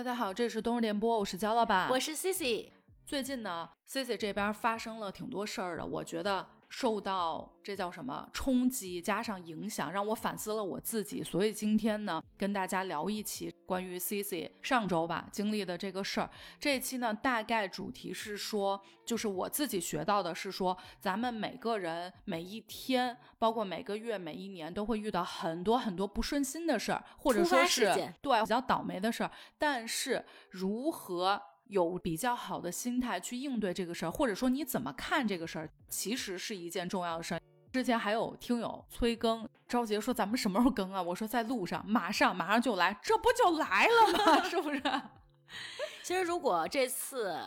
大家好，这是冬日联播，我是焦老板，我是 Cici。最近呢，Cici 这边发生了挺多事儿的，我觉得受到这叫什么冲击加上影响，让我反思了我自己。所以今天呢，跟大家聊一期关于 Cici 上周吧经历的这个事儿。这一期呢，大概主题是说，就是我自己学到的是说，咱们每个人每一天，包括每个月、每一年，都会遇到很多很多不顺心的事儿，或者说是对比较倒霉的事儿。但是如何？有比较好的心态去应对这个事儿，或者说你怎么看这个事儿，其实是一件重要的事儿。之前还有听友催更，着急说咱们什么时候更啊？我说在路上，马上马上就来，这不就来了吗？是不是？其实如果这次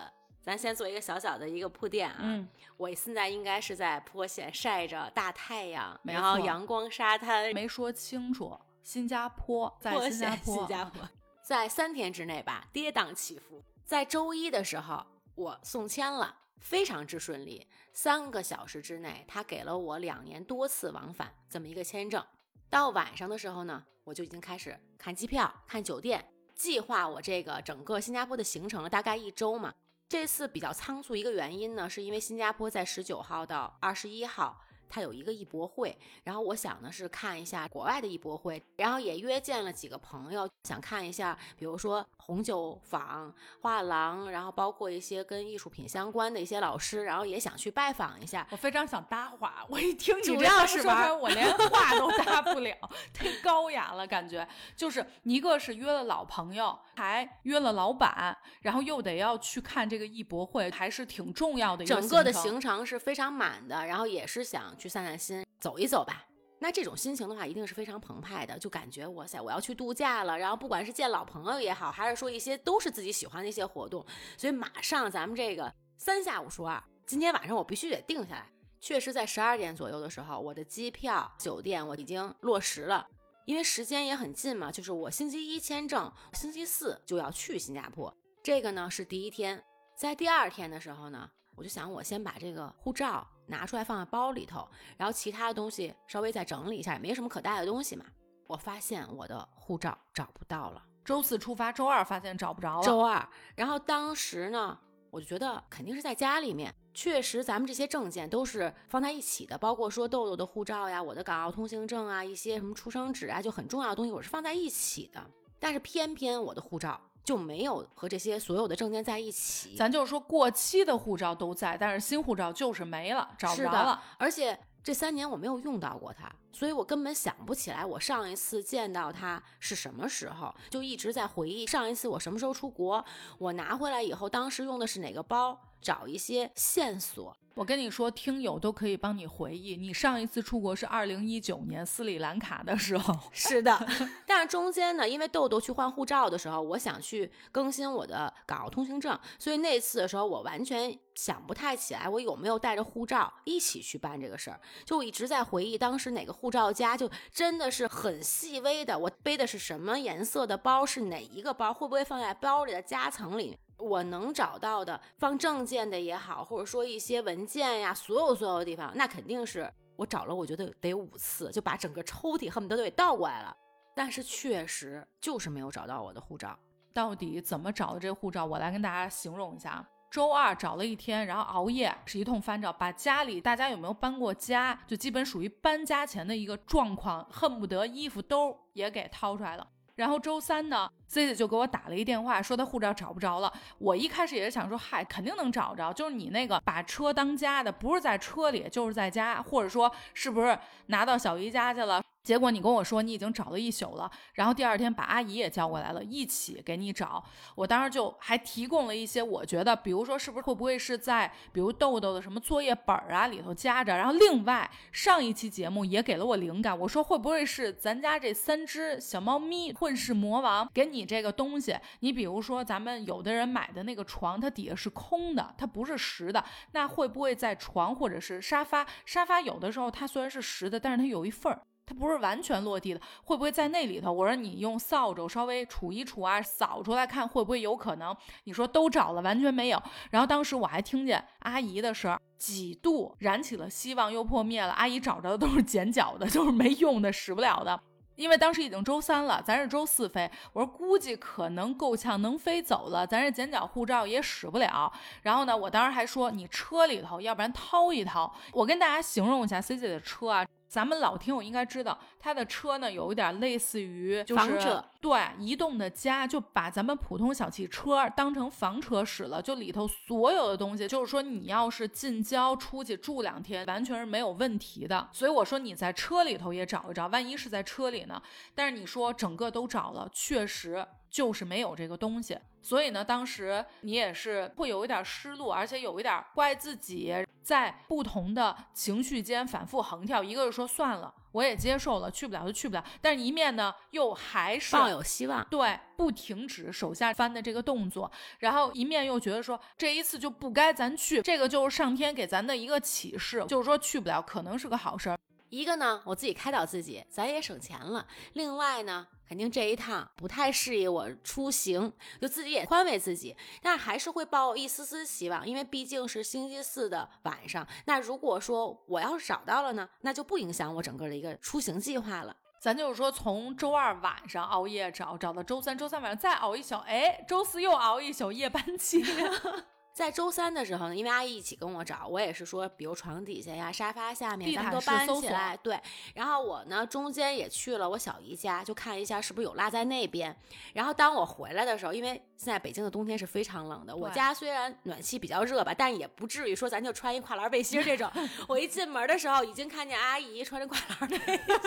咱先做一个小小的一个铺垫啊，嗯，我现在应该是在坡县晒着大太阳，然后阳光沙滩，没说清楚。新加坡在新加坡，新加坡在三天之内吧，跌宕起伏。在周一的时候，我送签了，非常之顺利。三个小时之内，他给了我两年多次往返这么一个签证。到晚上的时候呢，我就已经开始看机票、看酒店，计划我这个整个新加坡的行程了，大概一周嘛。这次比较仓促，一个原因呢，是因为新加坡在十九号到二十一号。他有一个艺博会，然后我想的是看一下国外的艺博会，然后也约见了几个朋友，想看一下，比如说红酒坊、画廊，然后包括一些跟艺术品相关的一些老师，然后也想去拜访一下。我非常想搭话，我一听主要是玩，我连 话都搭不了，太高雅了，感觉就是一个是约了老朋友，还约了老板，然后又得要去看这个艺博会，还是挺重要的一个。整个的行程是非常满的，然后也是想。去散散心，走一走吧。那这种心情的话，一定是非常澎湃的，就感觉哇塞，我要去度假了。然后不管是见老朋友也好，还是说一些都是自己喜欢的一些活动，所以马上咱们这个三下五除二，今天晚上我必须得定下来。确实，在十二点左右的时候，我的机票、酒店我已经落实了，因为时间也很近嘛，就是我星期一签证，星期四就要去新加坡。这个呢是第一天，在第二天的时候呢，我就想我先把这个护照。拿出来放在包里头，然后其他的东西稍微再整理一下，也没什么可带的东西嘛。我发现我的护照找不到了。周四出发，周二发现找不着了。周二，然后当时呢，我就觉得肯定是在家里面。确实，咱们这些证件都是放在一起的，包括说豆豆的护照呀、我的港澳通行证啊、一些什么出生纸啊，就很重要的东西，我是放在一起的。但是偏偏我的护照。就没有和这些所有的证件在一起，咱就是说过期的护照都在，但是新护照就是没了，找不着了。而且这三年我没有用到过它，所以我根本想不起来我上一次见到他是什么时候，就一直在回忆上一次我什么时候出国，我拿回来以后当时用的是哪个包，找一些线索。我跟你说，听友都可以帮你回忆，你上一次出国是二零一九年斯里兰卡的时候。是的，但是中间呢，因为豆豆去换护照的时候，我想去更新我的港澳通行证，所以那次的时候我完全想不太起来我有没有带着护照一起去办这个事儿。就我一直在回忆当时哪个护照夹，就真的是很细微的，我背的是什么颜色的包，是哪一个包，会不会放在包里的夹层里。我能找到的放证件的也好，或者说一些文件呀，所有所有的地方，那肯定是我找了，我觉得得五次，就把整个抽屉恨不得都给倒过来了。但是确实就是没有找到我的护照。到底怎么找的这护照？我来跟大家形容一下。周二找了一天，然后熬夜是一通翻找，把家里大家有没有搬过家，就基本属于搬家前的一个状况，恨不得衣服兜也给掏出来了。然后周三呢，C C 就给我打了一电话，说他护照找不着了。我一开始也是想说，嗨，肯定能找着，就是你那个把车当家的，不是在车里就是在家，或者说是不是拿到小姨家去了？结果你跟我说你已经找了一宿了，然后第二天把阿姨也叫过来了，一起给你找。我当时就还提供了一些，我觉得，比如说是不是会不会是在比如豆豆的什么作业本啊里头夹着。然后另外上一期节目也给了我灵感，我说会不会是咱家这三只小猫咪混世魔王给你你这个东西？你比如说咱们有的人买的那个床，它底下是空的，它不是实的，那会不会在床或者是沙发？沙发有的时候它虽然是实的，但是它有一缝儿。它不是完全落地的，会不会在那里头？我说你用扫帚稍微杵一杵啊，扫出来看会不会有可能？你说都找了，完全没有。然后当时我还听见阿姨的声，几度燃起了希望又破灭了。阿姨找着的都是剪脚的，就是没用的、使不了的。因为当时已经周三了，咱是周四飞。我说估计可能够呛能飞走了，咱这剪脚护照也使不了。然后呢，我当时还说你车里头，要不然掏一掏。我跟大家形容一下 C 姐的车啊。咱们老听友应该知道，他的车呢有一点类似于就是对移动的家，就把咱们普通小汽车当成房车使了，就里头所有的东西，就是说你要是近郊出去住两天，完全是没有问题的。所以我说你在车里头也找一找，万一是在车里呢？但是你说整个都找了，确实。就是没有这个东西，所以呢，当时你也是会有一点失落，而且有一点怪自己，在不同的情绪间反复横跳。一个是说算了，我也接受了，去不了就去不了。但是一面呢，又还是抱有希望，对，不停止手下翻的这个动作。然后一面又觉得说这一次就不该咱去，这个就是上天给咱的一个启示，就是说去不了可能是个好事儿。一个呢，我自己开导自己，咱也省钱了。另外呢。肯定这一趟不太适宜我出行，就自己也宽慰自己，但还是会抱一丝丝希望，因为毕竟是星期四的晚上。那如果说我要是找到了呢，那就不影响我整个的一个出行计划了。咱就是说，从周二晚上熬夜找，找到周三，周三晚上再熬一宿，哎，周四又熬一宿夜班期。在周三的时候呢，因为阿姨一起跟我找，我也是说，比如床底下呀、沙发下面，咱们都搬起来。对，然后我呢，中间也去了我小姨家，就看一下是不是有落在那边。然后当我回来的时候，因为现在北京的冬天是非常冷的，我家虽然暖气比较热吧，但也不至于说咱就穿一跨栏背心这种。我一进门的时候，已经看见阿姨穿着跨栏背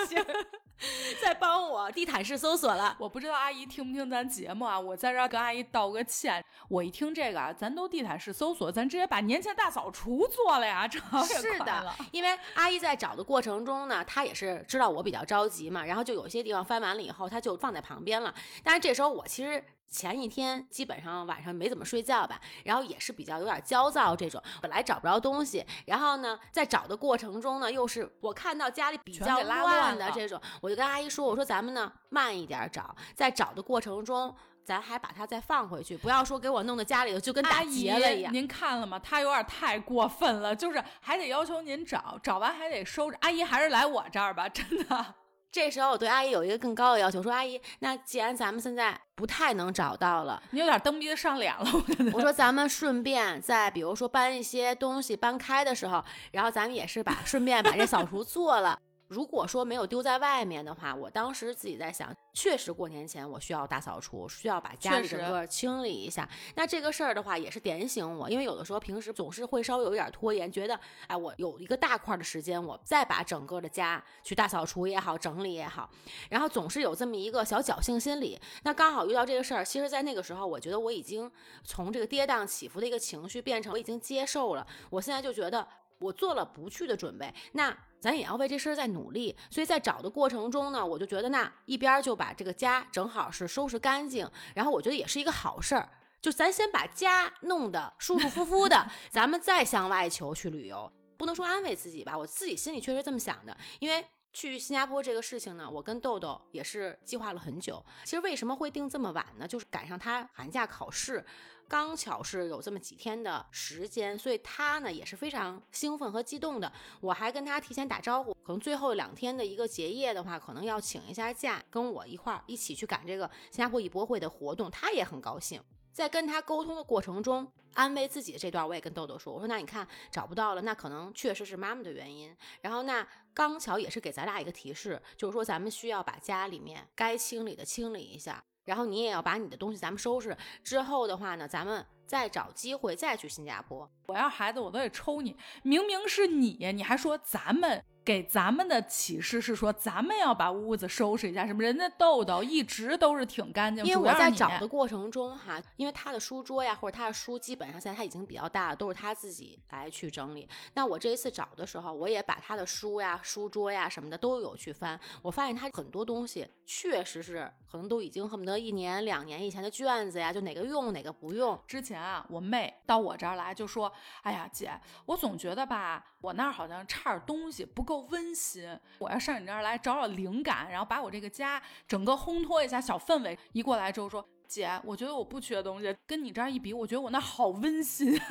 心。在帮我地毯式搜索了，我不知道阿姨听不听咱节目啊？我在这儿跟阿姨道个歉。我一听这个啊，咱都地毯式搜索，咱直接把年前大扫除做了呀，这是的。因为阿姨在找的过程中呢，她也是知道我比较着急嘛，然后就有些地方翻完了以后，她就放在旁边了。但是这时候我其实。前一天基本上晚上没怎么睡觉吧，然后也是比较有点焦躁这种，本来找不着东西，然后呢，在找的过程中呢，又是我看到家里比较乱的这种，我就跟阿姨说，我说咱们呢慢一点找，在找的过程中，咱还把它再放回去，不要说给我弄到家里头就跟打结了一样。您看了吗？他有点太过分了，就是还得要求您找，找完还得收着。阿姨还是来我这儿吧，真的。这时候我对阿姨有一个更高的要求，说阿姨，那既然咱们现在不太能找到了，你有点蹬鼻子上脸了。我说咱们顺便在比如说搬一些东西搬开的时候，然后咱们也是把顺便把这扫除做了。如果说没有丢在外面的话，我当时自己在想，确实过年前我需要大扫除，需要把家里整个清理一下。那这个事儿的话，也是点醒我，因为有的时候平时总是会稍微有一点拖延，觉得哎，我有一个大块的时间，我再把整个的家去大扫除也好，整理也好，然后总是有这么一个小侥幸心理。那刚好遇到这个事儿，其实，在那个时候，我觉得我已经从这个跌宕起伏的一个情绪变成我已经接受了。我现在就觉得。我做了不去的准备，那咱也要为这事儿在努力。所以在找的过程中呢，我就觉得那一边就把这个家正好是收拾干净，然后我觉得也是一个好事儿。就咱先把家弄得舒舒服服的，咱们再向外求去旅游。不能说安慰自己吧，我自己心里确实这么想的。因为去新加坡这个事情呢，我跟豆豆也是计划了很久。其实为什么会定这么晚呢？就是赶上他寒假考试。刚巧是有这么几天的时间，所以他呢也是非常兴奋和激动的。我还跟他提前打招呼，可能最后两天的一个结业的话，可能要请一下假，跟我一块儿一起去赶这个新加坡艺博会的活动。他也很高兴。在跟他沟通的过程中，安慰自己的这段，我也跟豆豆说：“我说那你看找不到了，那可能确实是妈妈的原因。然后那刚巧也是给咱俩一个提示，就是说咱们需要把家里面该清理的清理一下。”然后你也要把你的东西咱们收拾之后的话呢，咱们再找机会再去新加坡。我要孩子我都得抽你，明明是你，你还说咱们。给咱们的启示是说，咱们要把屋子收拾一下。什么？人家豆豆一直都是挺干净。因为我在找的过程中哈，因为他的书桌呀，或者他的书，基本上现在他已经比较大了，都是他自己来去整理。那我这一次找的时候，我也把他的书呀、书桌呀什么的都有去翻。我发现他很多东西确实是可能都已经恨不得一年两年以前的卷子呀，就哪个用哪个不用。之前啊，我妹到我这儿来就说：“哎呀，姐，我总觉得吧，我那儿好像差点东西，不够。”温馨，我要上你这儿来找找灵感，然后把我这个家整个烘托一下小氛围。一过来之后说，姐，我觉得我不缺东西，跟你这儿一比，我觉得我那好温馨。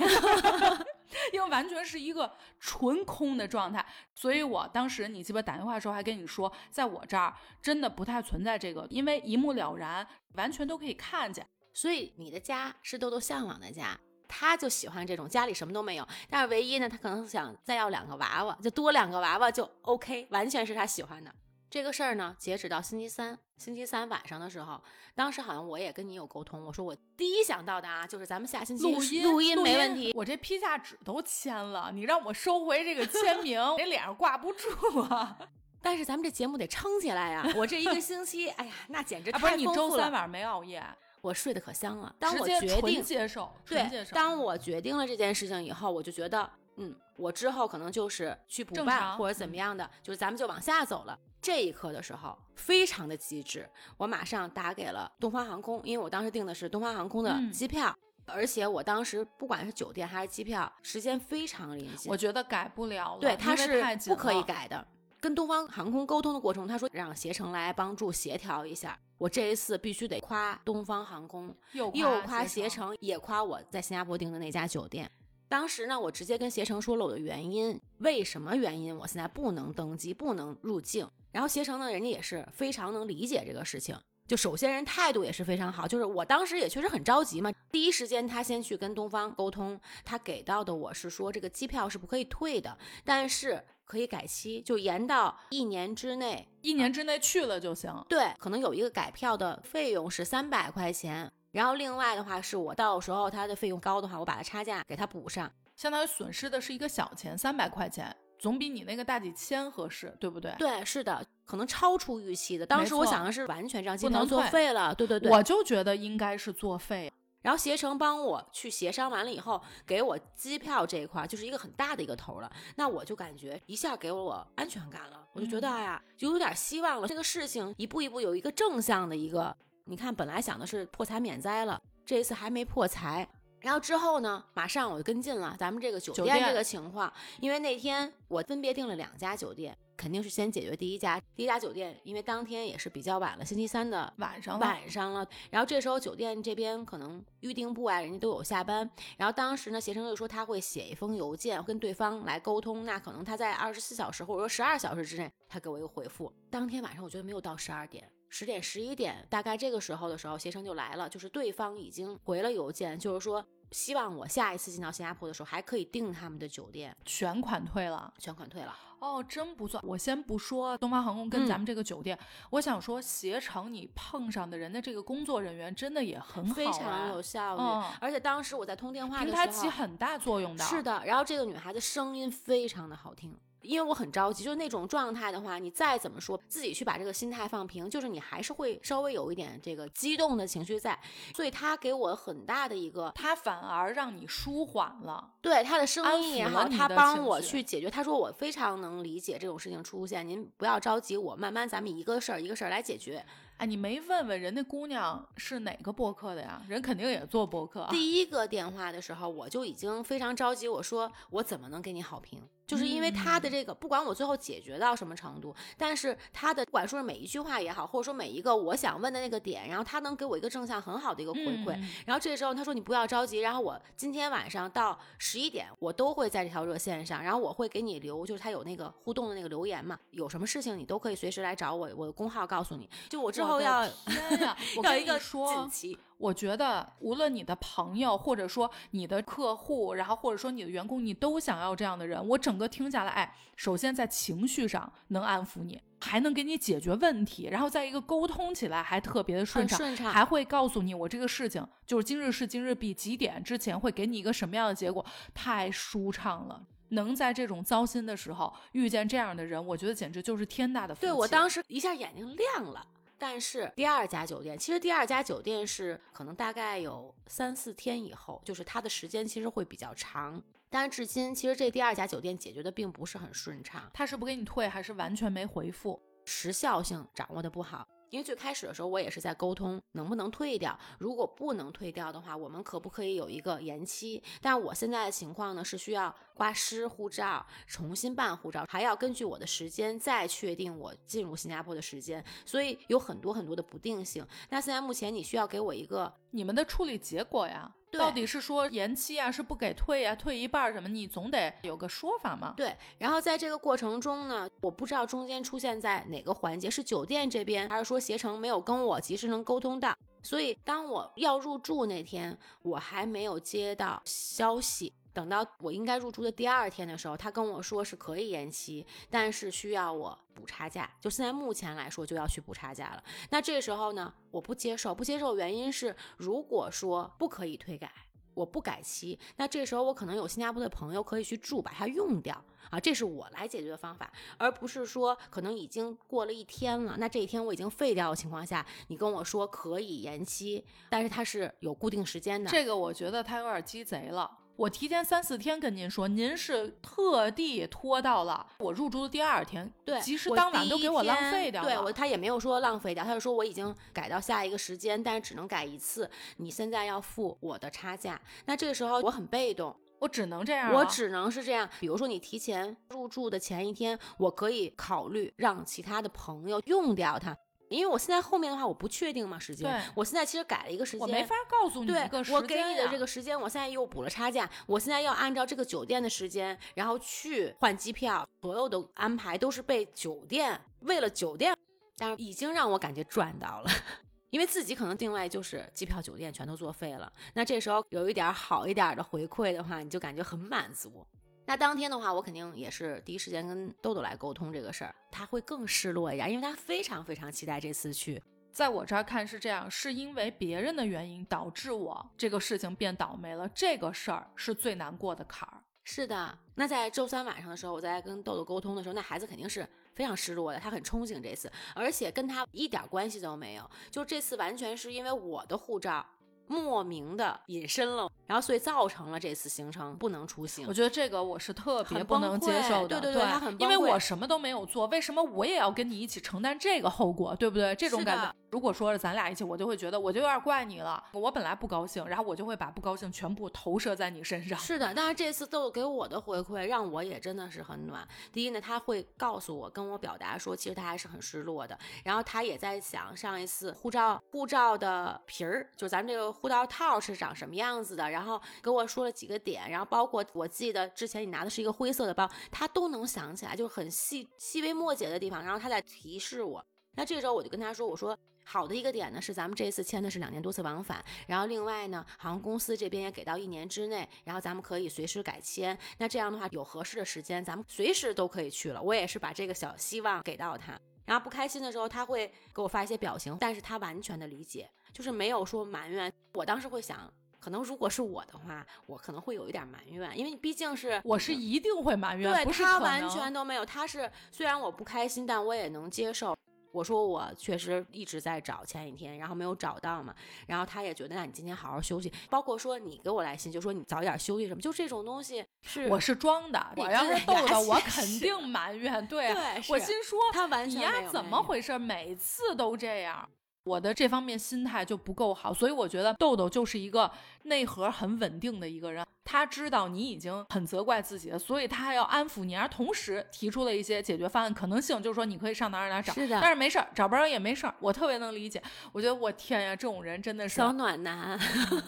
因为完全是一个纯空的状态。所以我当时你鸡巴打电话的时候还跟你说，在我这儿真的不太存在这个，因为一目了然，完全都可以看见。所以你的家是豆豆向往的家，他就喜欢这种家里什么都没有，但是唯一呢，他可能想再要两个娃娃，就多两个娃娃就 OK，完全是他喜欢的。这个事儿呢，截止到星期三，星期三晚上的时候，当时好像我也跟你有沟通，我说我第一想到的啊，就是咱们下星期录音录音没问题。我这批下纸都签了，你让我收回这个签名，这脸上挂不住啊。但是咱们这节目得撑起来呀！我这一个星期，哎呀，那简直太不是你周三晚上没熬夜，我睡得可香了。当我决定接受，对，当我决定了这件事情以后，我就觉得，嗯，我之后可能就是去补办或者怎么样的，就是咱们就往下走了。这一刻的时候，非常的机智，我马上打给了东方航空，因为我当时订的是东方航空的机票，而且我当时不管是酒店还是机票，时间非常临近，我觉得改不了了，对，它是不可以改的。跟东方航空沟通的过程，他说让携程来帮助协调一下。我这一次必须得夸东方航空，又夸携程，也夸我在新加坡订的那家酒店。当时呢，我直接跟携程说了我的原因，为什么原因我现在不能登机，不能入境。然后携程呢，人家也是非常能理解这个事情，就首先人态度也是非常好，就是我当时也确实很着急嘛，第一时间他先去跟东方沟通，他给到的我是说这个机票是不可以退的，但是可以改期，就延到一年之内，一年之内去了就行。对，可能有一个改票的费用是三百块钱。然后另外的话，是我到时候它的费用高的话，我把它差价给它补上，相当于损失的是一个小钱，三百块钱，总比你那个大几千合适，对不对？对，是的，可能超出预期的。当时我想的是完全这样，不能作废了，对对对，我就觉得应该是作废。然后携程帮我去协商完了以后，给我机票这一块就是一个很大的一个头了，那我就感觉一下给我安全感了，我就觉得哎呀，就有点希望了。这个事情一步一步有一个正向的一个。你看，本来想的是破财免灾了，这一次还没破财。然后之后呢，马上我就跟进了咱们这个酒店这个情况，因为那天我分别订了两家酒店，肯定是先解决第一家。第一家酒店，因为当天也是比较晚了，星期三的晚上晚上了。然后这时候酒店这边可能预订部啊，人家都有下班。然后当时呢，携程就说他会写一封邮件跟对方来沟通，那可能他在二十四小时或者说十二小时之内，他给我一个回复。当天晚上我觉得没有到十二点。十点十一点，大概这个时候的时候，携程就来了，就是对方已经回了邮件，就是说希望我下一次进到新加坡的时候还可以订他们的酒店，全款退了，全款退了。哦，真不错。我先不说东方航空跟咱们这个酒店，我想说携程你碰上的人的这个工作人员真的也很好，非常有效率。而且当时我在通电话的时候，平台起很大作用的。是的，然后这个女孩子声音非常的好听。因为我很着急，就是那种状态的话，你再怎么说，自己去把这个心态放平，就是你还是会稍微有一点这个激动的情绪在。所以他给我很大的一个，他反而让你舒缓了。对他的声音也好，他帮我去解决。他说我非常能理解这种事情出现，您不要着急，我慢慢咱们一个事儿一个事儿来解决。哎，你没问问人那姑娘是哪个播客的呀？人肯定也做播客。第一个电话的时候，我就已经非常着急，我说我怎么能给你好评？就是因为他的这个，不管我最后解决到什么程度，但是他的不管说是每一句话也好，或者说每一个我想问的那个点，然后他能给我一个正向很好的一个回馈。然后这个时候他说你不要着急，然后我今天晚上到十一点，我都会在这条热线上，然后我会给你留，就是他有那个互动的那个留言嘛，有什么事情你都可以随时来找我，我的工号告诉你。就我之后要 要一个说。我觉得，无论你的朋友，或者说你的客户，然后或者说你的员工，你都想要这样的人。我整个听下来，哎，首先在情绪上能安抚你，还能给你解决问题，然后在一个沟通起来还特别的顺畅，还会告诉你我这个事情就是今日事今日毕，几点之前会给你一个什么样的结果，太舒畅了。能在这种糟心的时候遇见这样的人，我觉得简直就是天大的福气。对我当时一下眼睛亮了。但是第二家酒店，其实第二家酒店是可能大概有三四天以后，就是它的时间其实会比较长。但是至今，其实这第二家酒店解决的并不是很顺畅。他是不给你退，还是完全没回复？时效性掌握的不好。因为最开始的时候，我也是在沟通能不能退掉。如果不能退掉的话，我们可不可以有一个延期？但我现在的情况呢，是需要挂失护照，重新办护照，还要根据我的时间再确定我进入新加坡的时间，所以有很多很多的不定性。那现在目前你需要给我一个你们的处理结果呀？对到底是说延期啊，是不给退啊，退一半儿什么？你总得有个说法嘛。对，然后在这个过程中呢，我不知道中间出现在哪个环节，是酒店这边，还是说携程没有跟我及时能沟通到。所以当我要入住那天，我还没有接到消息。等到我应该入住的第二天的时候，他跟我说是可以延期，但是需要我补差价。就现在目前来说，就要去补差价了。那这时候呢，我不接受，不接受原因是，如果说不可以退改，我不改期，那这时候我可能有新加坡的朋友可以去住，把它用掉啊，这是我来解决的方法，而不是说可能已经过了一天了，那这一天我已经废掉的情况下，你跟我说可以延期，但是它是有固定时间的。这个我觉得他有点鸡贼了。我提前三四天跟您说，您是特地拖到了我入住的第二天，对，其实当晚都给我浪费掉了。对我，他也没有说浪费掉，他就说我已经改到下一个时间，但是只能改一次，你现在要付我的差价。那这个时候我很被动，我只能这样、啊。我只能是这样。比如说你提前入住的前一天，我可以考虑让其他的朋友用掉它。因为我现在后面的话我不确定嘛时间对，我现在其实改了一个时间，我没法告诉你一个时我给你的这个时间，我现在又补了差价，我现在要按照这个酒店的时间，然后去换机票，所有的安排都是被酒店为了酒店，但是已经让我感觉赚到了。因为自己可能定位就是机票、酒店全都作废了，那这时候有一点好一点的回馈的话，你就感觉很满足。那当天的话，我肯定也是第一时间跟豆豆来沟通这个事儿，他会更失落一点，因为他非常非常期待这次去。在我这儿看是这样，是因为别人的原因导致我这个事情变倒霉了，这个事儿是最难过的坎儿。是的，那在周三晚上的时候，我在跟豆豆沟通的时候，那孩子肯定是非常失落的，他很憧憬这次，而且跟他一点关系都没有，就这次完全是因为我的护照莫名的隐身了，然后所以造成了这次行程不能出行我。觉得这个我是特别不能接受的，对对对他很因为我什么都没有做，为什么我也要跟你一起承担这个后果，对不对？这种感觉，如果说是咱俩一起，我就会觉得我就有点怪你了，我本来不高兴，然后我就会把不高兴全部投射在你身上。是的，但是这次豆豆给我的回馈让我也真的是很暖。第一呢，他会告诉我，跟我表达说，其实他还是很失落的。然后他也在想上一次护照护照的皮儿，就咱们这个护照套是长什么样子的，然后给我说了几个点，然后包括我记得之前你拿的是一个灰色的包，他都能想起来，就是很细细微末节的地方，然后他在提示我。那这时候我就跟他说，我说。好的一个点呢是咱们这次签的是两年多次往返，然后另外呢，航空公司这边也给到一年之内，然后咱们可以随时改签。那这样的话，有合适的时间，咱们随时都可以去了。我也是把这个小希望给到他，然后不开心的时候，他会给我发一些表情，但是他完全的理解，就是没有说埋怨。我当时会想。可能如果是我的话，我可能会有一点埋怨，因为毕竟是我是一定会埋怨，对他完全都没有。他是虽然我不开心，但我也能接受。我说我确实一直在找前几天，然后没有找到嘛，然后他也觉得，那你今天好好休息。包括说你给我来信，就说你早点休息什么，就这种东西是我是装的，你我要是逗的，我肯定埋怨。对我心说他完全你呀怎么回事？每次都这样。我的这方面心态就不够好，所以我觉得豆豆就是一个内核很稳定的一个人。他知道你已经很责怪自己了，所以他还要安抚你，而同时提出了一些解决方案，可能性就是说你可以上哪儿哪儿找，是的但是没事儿，找不着也没事儿，我特别能理解。我觉得我天呀，这种人真的是小暖男。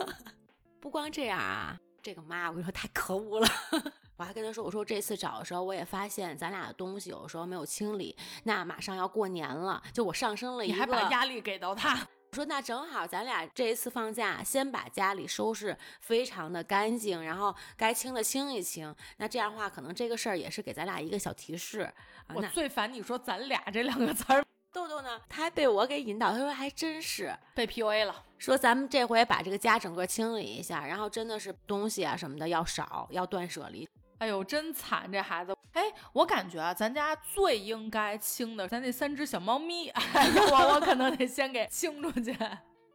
不光这样啊，这个妈，我跟你说太可恶了。我还跟他说，我说这次找的时候，我也发现咱俩的东西有时候没有清理，那马上要过年了，就我上升了一个，你还把压力给到他。我说那正好，咱俩这一次放假，先把家里收拾非常的干净，然后该清的清一清。那这样的话，可能这个事儿也是给咱俩一个小提示我最烦你说“咱俩”这两个词儿 豆豆呢，他还被我给引导，他说还真是，被 PUA 了。说咱们这回把这个家整个清理一下，然后真的是东西啊什么的要少，要断舍离。哎呦，真惨这孩子！哎，我感觉啊，咱家最应该清的，咱那三只小猫咪，哎，我我可能得先给清出去。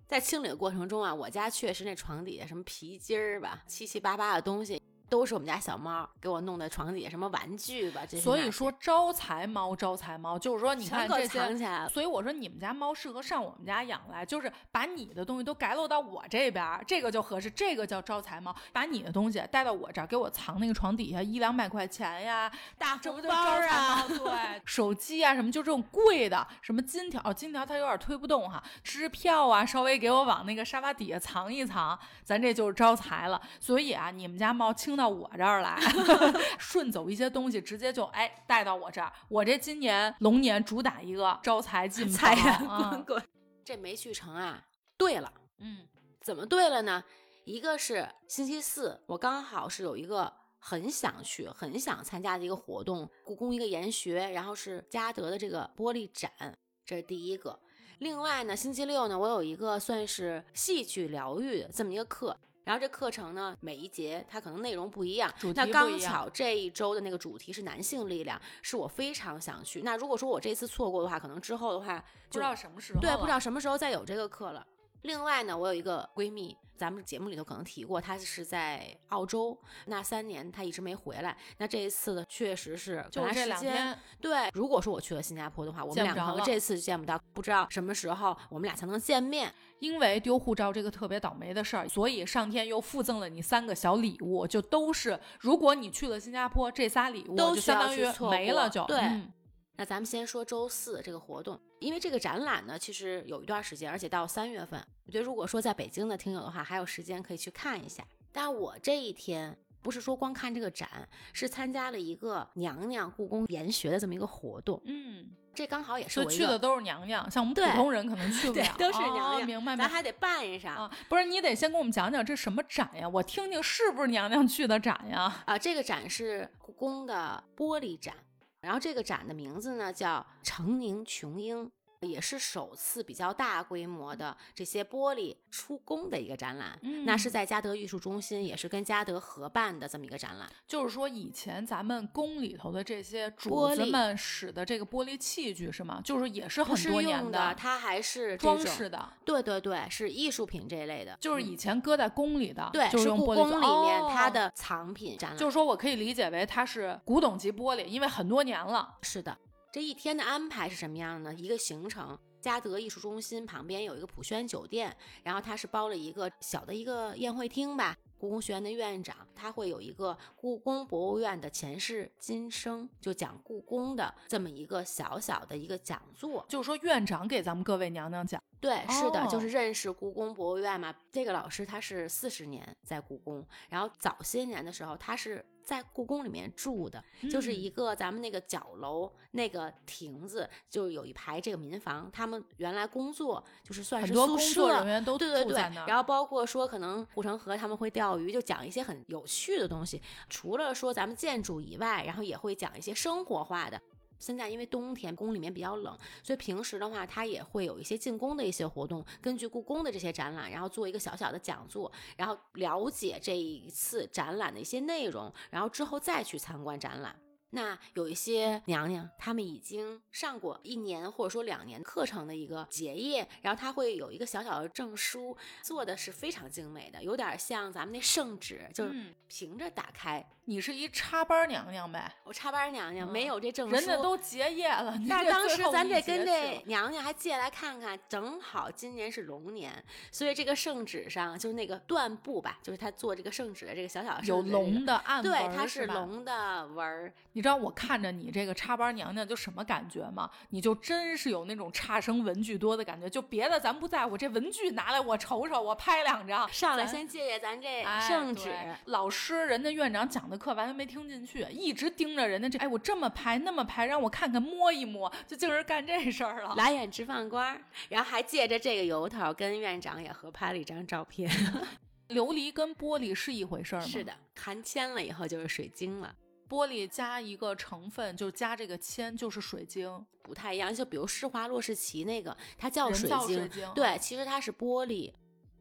在清理的过程中啊，我家确实那床底下什么皮筋儿吧，七七八八的东西都是我们家小猫给我弄的床底下什么玩具吧，所以说招财猫，招财猫就是说，你看这些。所以我说你们家猫适合上我们家养来，就是把你的东西都改落到我这边，这个就合适，这个叫招财猫。把你的东西带到我这儿，给我藏那个床底下一两百块钱呀，大红包啊？对，手机啊什么，就这种贵的，什么金条，哦金条它有点推不动哈，支票啊，稍微给我往那个沙发底下藏一藏，咱这就是招财了。所以啊，你们家猫清到我这儿来，顺走一些东西，直接就哎带到我这儿。我这今年龙年主打一个招财进宝财滚，滚。这没去成啊，对了，嗯怎么对了呢？一个是星期四，我刚好是有一个很想去、很想参加的一个活动，故宫一个研学，然后是嘉德的这个玻璃展，这是第一个。另外呢，星期六呢，我有一个算是戏剧疗愈的这么一个课。然后这课程呢，每一节它可能内容不一样，主题不那刚巧这一周的那个主题是男性力量，是我非常想去。那如果说我这次错过的话，可能之后的话就不知道什么时候对，不知道什么时候再有这个课了。另外呢，我有一个闺蜜，咱们节目里头可能提过，她是在澳洲，那三年她一直没回来。那这一次呢，确实是就这两天，对。如果说我去了新加坡的话，我们两个这次见不到，不知道什么时候我们俩才能见面。因为丢护照这个特别倒霉的事儿，所以上天又附赠了你三个小礼物，就都是如果你去了新加坡，这仨礼物都相当于没了就，过对嗯那咱们先说周四这个活动，因为这个展览呢，其实有一段时间，而且到三月份，我觉得如果说在北京的听友的话，还有时间可以去看一下。但我这一天不是说光看这个展，是参加了一个娘娘故宫研学的这么一个活动，嗯，这刚好也是我去的都是娘娘，像我们普通人可能去不对了，都是娘娘，哦明白明白。咱还得办上啊，不是，你得先给我们讲讲这什么展呀？我听听是不是娘娘去的展呀？啊，这个展是故宫的玻璃展，然后这个展的名字呢叫“成宁琼英”，也是首次比较大规模的这些玻璃出宫的一个展览。那是嗯在嘉德艺术中心，也是跟嘉德合办的这么一个展览。就是说以前咱们宫里头的这些主子们使的这个玻璃器具是吗？就是也是很多年用的，它还是装饰的，对对对，是艺术品这一类的，就是嗯以前搁在宫里的，对，就是用故玻璃宫里面它哦的藏品展览。就是说我可以理解为它是古董级玻璃，因为很多年了。是的，这一天的安排是什么样呢？一个行程，嘉德艺术中心旁边有一个普轩酒店，然后它是包了一个小的一个宴会厅吧。故宫学院的院长，他会有一个故宫博物院的前世今生，就讲故宫的这么一个小小的一个讲座。就是说院长给咱们各位娘娘讲，对，是的，就哦是认识故宫博物院嘛。这个老师他是四十年在故宫，然后早些年的时候他是在故宫里面住的，就是嗯一个咱们那个角楼那个亭子，就有一排这个民房，他们原来工作就是算很多是宿舍工作人员都对对对住在那，然后包括说可能护城河他们会钓鱼，就讲一些很有趣的东西。除了说咱们建筑以外，然后也会讲一些生活化的。现在因为冬天宫里面比较冷，所以平时的话，它也会有一些进宫的一些活动，根据故宫的这些展览，然后做一个小小的讲座，然后了解这一次展览的一些内容，然后之后再去参观展览。那有一些娘娘，她们已经上过一年或者说两年课程的一个结业，然后她会有一个小小的证书，做的是非常精美的，有点像咱们那圣旨，就是嗯平着打开。你是一插班娘娘呗，我插班娘娘嗯没有这证书，人家都结业了，你但是当时咱得跟这娘娘还借来看看，正好今年是龙年，所以这个圣旨上就是那个缎布吧，就是他做这个圣旨的这个小小的有龙的暗纹对，儿，它是龙的纹儿，你知道我看着你这个插班娘娘就什么感觉吗？你就真是有那种差生文具多的感觉。就别的咱不在乎，这文具拿来我瞅瞅，我拍两张，上来先借借咱这哎圣旨。对老师，人家院长讲的课完全没听进去，一直盯着人家这，哎，我这么拍那么拍，让我看看摸一摸，就净是干这事儿了。蓝眼直放光，然后还借着这个由头跟院长也合拍了一张照片。琉璃跟玻璃是一回事儿吗？是的，含铅了以后就是水晶了，玻璃加一个成分，就加这个铅，就是水晶，不太一样。就比如施华洛世奇那个，它叫水晶，水晶。对，其实它是玻璃。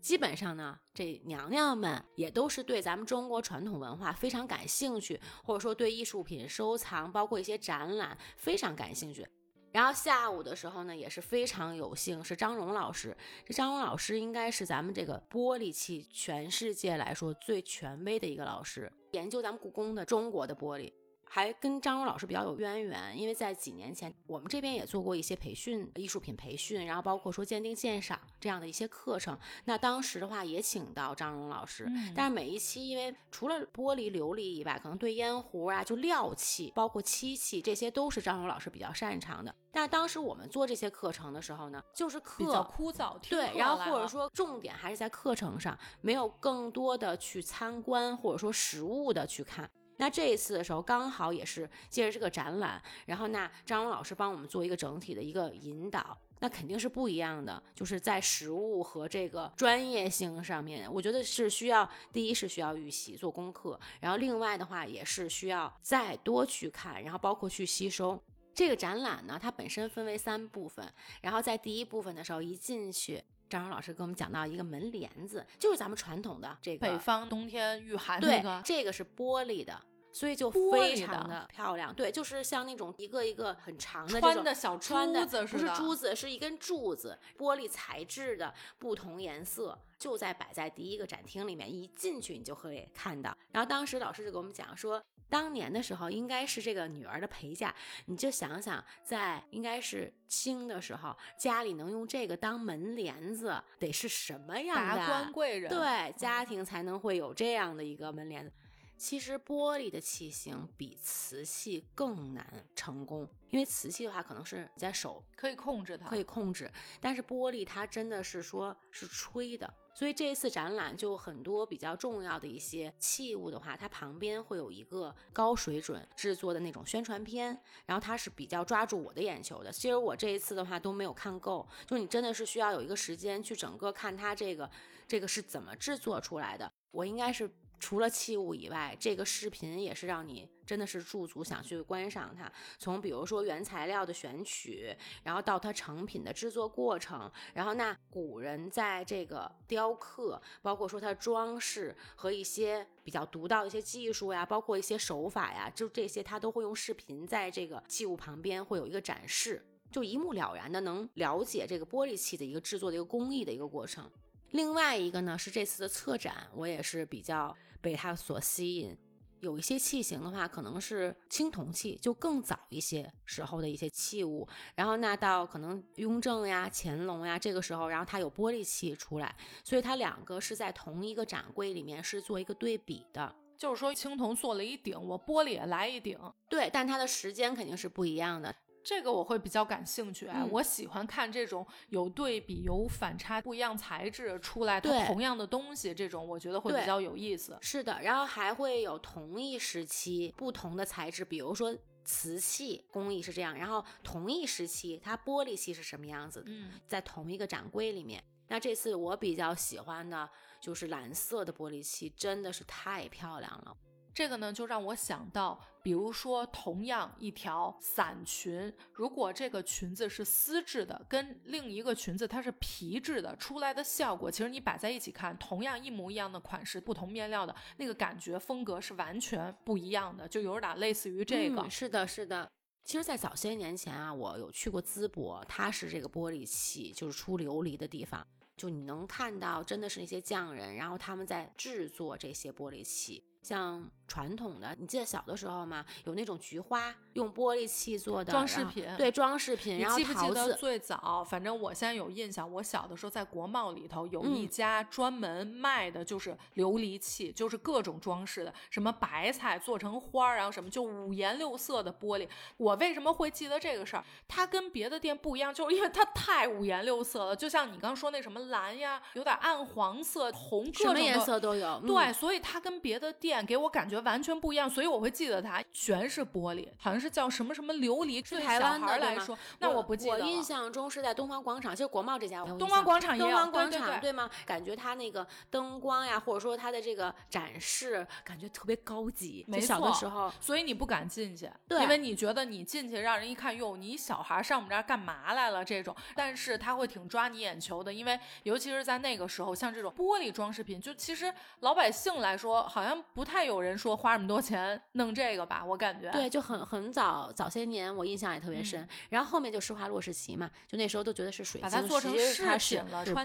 基本上呢，这娘娘们也都是对咱们中国传统文化非常感兴趣，或者说对艺术品收藏，包括一些展览非常感兴趣。然后下午的时候呢，也是非常有幸，是张荣老师。这张荣老师应该是咱们这个玻璃器全世界来说最权威的一个老师，研究咱们故宫的中国的玻璃。还跟张荣老师比较有渊源，因为在几年前，我们这边也做过一些培训，艺术品培训，然后包括说鉴定鉴赏这样的一些课程。那当时的话也请到张荣老师，但是每一期因为除了玻璃琉璃以外，可能对烟壶啊，就料器，包括漆器，这些都是张荣老师比较擅长的。但当时我们做这些课程的时候呢，就是课比较枯燥，对，然后或者说重点还是在课程上，没有更多的去参观或者说实物的去看。那这一次的时候，刚好也是借着这个展览，然后那张龙老师帮我们做一个整体的一个引导，那肯定是不一样的，就是在实物和这个专业性上面，我觉得是需要第一是需要预习做功课，然后另外的话也是需要再多去看，然后包括去吸收。这个展览呢，它本身分为三部分，然后在第一部分的时候一进去，张荣老师给我们讲到一个门帘子，就是咱们传统的这个北方冬天御寒那个，这个是玻璃的。所以就非常的漂亮，对，就是像那种一个一个很长的穿的小珠子，不是珠子，是一根柱子，玻璃材质的，不同颜色，就在摆在第一个展厅里面，一进去你就可以看到。然后当时老师就给我们讲说，当年的时候应该是这个女儿的陪嫁，你就想想，在应该是清的时候，家里能用这个当门帘子，得是什么样的达官贵人？对，家庭才能会有这样的一个门帘子。其实玻璃的器型比瓷器更难成功，因为瓷器的话可能是你在手可以控制它，可以控制，但是玻璃它真的是说是吹的，所以这一次展览就很多比较重要的一些器物的话，它旁边会有一个高水准制作的那种宣传片，然后它是比较抓住我的眼球的。其实我这一次的话都没有看够，就你真的是需要有一个时间去整个看它这个这个是怎么制作出来的，我应该是。除了器物以外，这个视频也是让你真的是驻足想去观赏它。从比如说原材料的选取，然后到它成品的制作过程，然后那古人在这个雕刻，包括说它装饰和一些比较独到一些技术呀，包括一些手法呀，就这些他都会用视频在这个器物旁边会有一个展示，就一目了然的能了解这个玻璃器的一个制作的一个工艺的一个过程。另外一个呢是这次的策展，我也是比较。被它所吸引，有一些器型的话，可能是青铜器，就更早一些时候的一些器物。然后那到可能雍正呀、乾隆呀这个时候，然后它有玻璃器出来，所以它两个是在同一个展柜里面是做一个对比的。就是说青铜做了一顶，我玻璃也来一顶，对，但它的时间肯定是不一样的。这个我会比较感兴趣哎，我喜欢看这种有对比、有反差、不一样材质出来的同样的东西，这种我觉得会比较有意思。是的，然后还会有同一时期不同的材质，比如说瓷器工艺是这样，然后同一时期它玻璃器是什么样子？嗯，在同一个展柜里面。那这次我比较喜欢的就是蓝色的玻璃器，真的是太漂亮了。这个呢，就让我想到，比如说，同样一条伞裙，如果这个裙子是丝质的，跟另一个裙子它是皮质的，出来的效果，其实你摆在一起看，同样一模一样的款式，不同面料的那个感觉风格是完全不一样的，就有点类似于这个。是的，是的。其实，在早些年前啊，我有去过淄博，它是这个玻璃器，就是出琉璃的地方，就你能看到，真的是那些匠人，然后他们在制作这些玻璃器。像传统的，你记得小的时候吗？有那种菊花用玻璃器做的装饰品，对装饰品。然后记不记得最早？反正我现在有印象，我小的时候在国贸里头有一家专门卖的就是琉璃器，就是各种装饰的，什么白菜做成花儿，然后什么就五颜六色的玻璃。我为什么会记得这个事儿？它跟别的店不一样，就是因为它太五颜六色了。就像你刚说那什么蓝呀，有点暗黄色、红，各种颜色都有。对，所以它跟别的店。给我感觉完全不一样，所以我会记得它全是玻璃，好像是叫什么什么琉璃。对台湾的来说，那我不记得。我印象中是在东方广场，其实国贸这家。东方广场也有。东方广场对吗？感觉它那个灯光呀，或者说它的这个展示，感觉特别高级。没小的时候，所以你不敢进去，对，因为你觉得你进去让人一看，哟，你小孩上我们这儿干嘛来了？这种，但是他会挺抓你眼球的，因为尤其是在那个时候，像这种玻璃装饰品，就其实老百姓来说，好像不。不太有人说花这么多钱弄这个吧，我感觉。对，就很很早早些年，我印象也特别深。然后后面就施华洛世奇嘛，就那时候都觉得是水晶，把它做成饰品了，穿。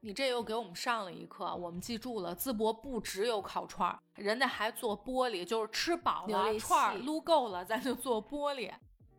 你这又给我们上了一课，我们记住了，淄博不只有烤串儿，人家还做玻璃，就是吃饱了串儿撸够了，咱就做玻璃。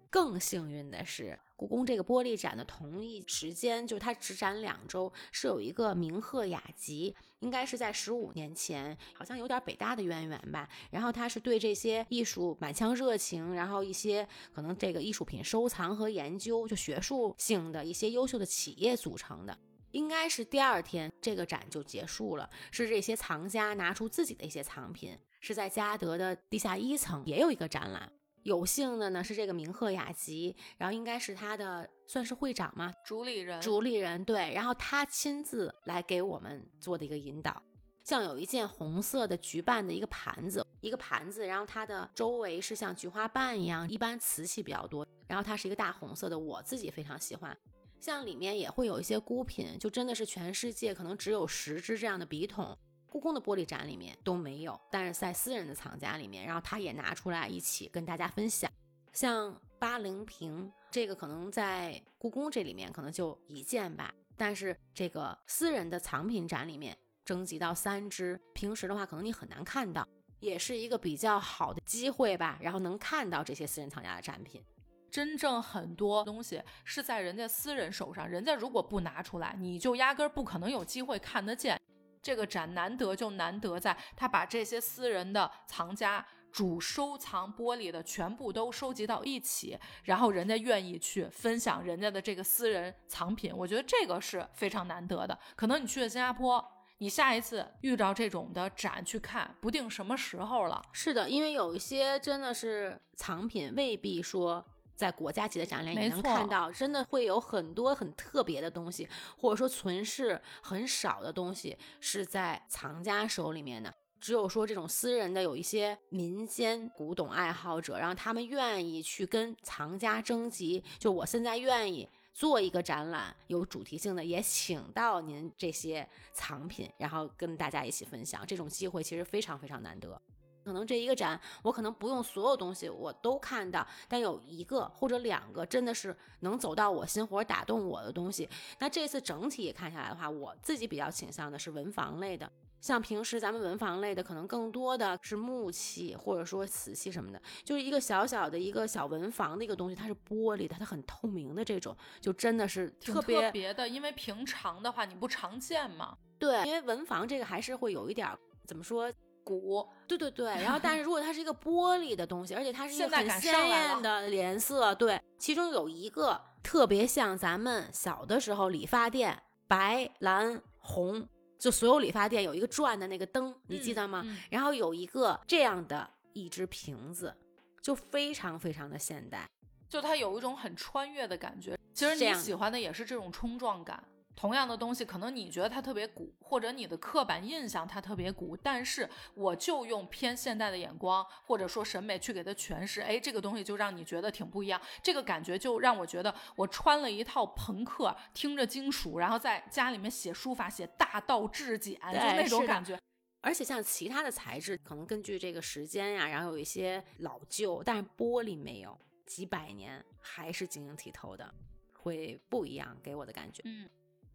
更幸运的是，故宫这个玻璃展的同一时间，就是它只展两周，是有一个明鹤雅集，应该是在十五年前，好像有点北大的渊源吧。然后他是对这些艺术满腔热情，然后一些可能这个艺术品收藏和研究，就学术性的一些优秀的企业组成的。应该是第二天这个展就结束了，是这些藏家拿出自己的一些藏品，是在嘉德的地下一层也有一个展览。有幸的呢是这个明鹤雅集，然后应该是他的算是会长吗？主理人，主理人对，然后他亲自来给我们做的一个引导。像有一件红色的菊瓣的一个盘子，一个盘子，然后它的周围是像菊花瓣一样，一般瓷器比较多，然后它是一个大红色的，我自己非常喜欢。像里面也会有一些孤品，就真的是全世界可能只有十只这样的笔筒，故宫的玻璃展里面都没有，但是在私人的藏家里面，然后他也拿出来一起跟大家分享。像八棱瓶，这个可能在故宫这里面可能就一件吧，但是这个私人的藏品展里面征集到三只，平时的话可能你很难看到，也是一个比较好的机会吧，然后能看到这些私人藏家的展品。真正很多东西是在人家私人手上，人家如果不拿出来，你就压根儿不可能有机会看得见。这个展难得就难得在，他把这些私人的藏家主收藏玻璃的全部都收集到一起，然后人家愿意去分享人家的这个私人藏品，我觉得这个是非常难得的。可能你去了新加坡，你下一次遇到这种的展去看，不定什么时候了。是的，因为有一些真的是藏品，未必说。在国家级的展览，也能看到，真的会有很多很特别的东西，或者说存世很少的东西是在藏家手里面的。只有说这种私人的，有一些民间古董爱好者，然后他们愿意去跟藏家征集，就我现在愿意做一个展览，有主题性的，也请到您这些藏品，然后跟大家一起分享。这种机会其实非常非常难得。可能这一个展，我可能不用所有东西我都看到，但有一个或者两个真的是能走到我心活、打动我的东西。那这次整体看下来的话，我自己比较倾向的是文房类的。像平时咱们文房类的，可能更多的是木器或者说瓷器什么的，就是一个小小的一个小文房的一个东西，它是玻璃的，它很透明的这种，就真的是特别特别的，因为平常的话你不常见嘛。对，因为文房这个还是会有一点怎么说？古，对对对，然后但是如果它是一个玻璃的东西，而且它是一个很鲜艳的颜色，对，其中有一个特别像咱们小的时候理发店白蓝红，就所有理发店有一个转的那个灯，你记得吗？然后有一个这样的一只瓶子，就非常非常的现代，就它有一种很穿越的感觉。其实你喜欢的也是这种冲撞感。同样的东西，可能你觉得它特别古，或者你的刻板印象它特别古，但是我就用偏现代的眼光，或者说审美去给它诠释，哎，这个东西就让你觉得挺不一样。这个感觉就让我觉得，我穿了一套朋克，听着金属，然后在家里面写书法，写大道至简，就那种感觉。而且像其他的材质，可能根据这个时间呀，然后有一些老旧，但是玻璃没有，几百年还是晶莹剔透的，会不一样，给我的感觉。嗯。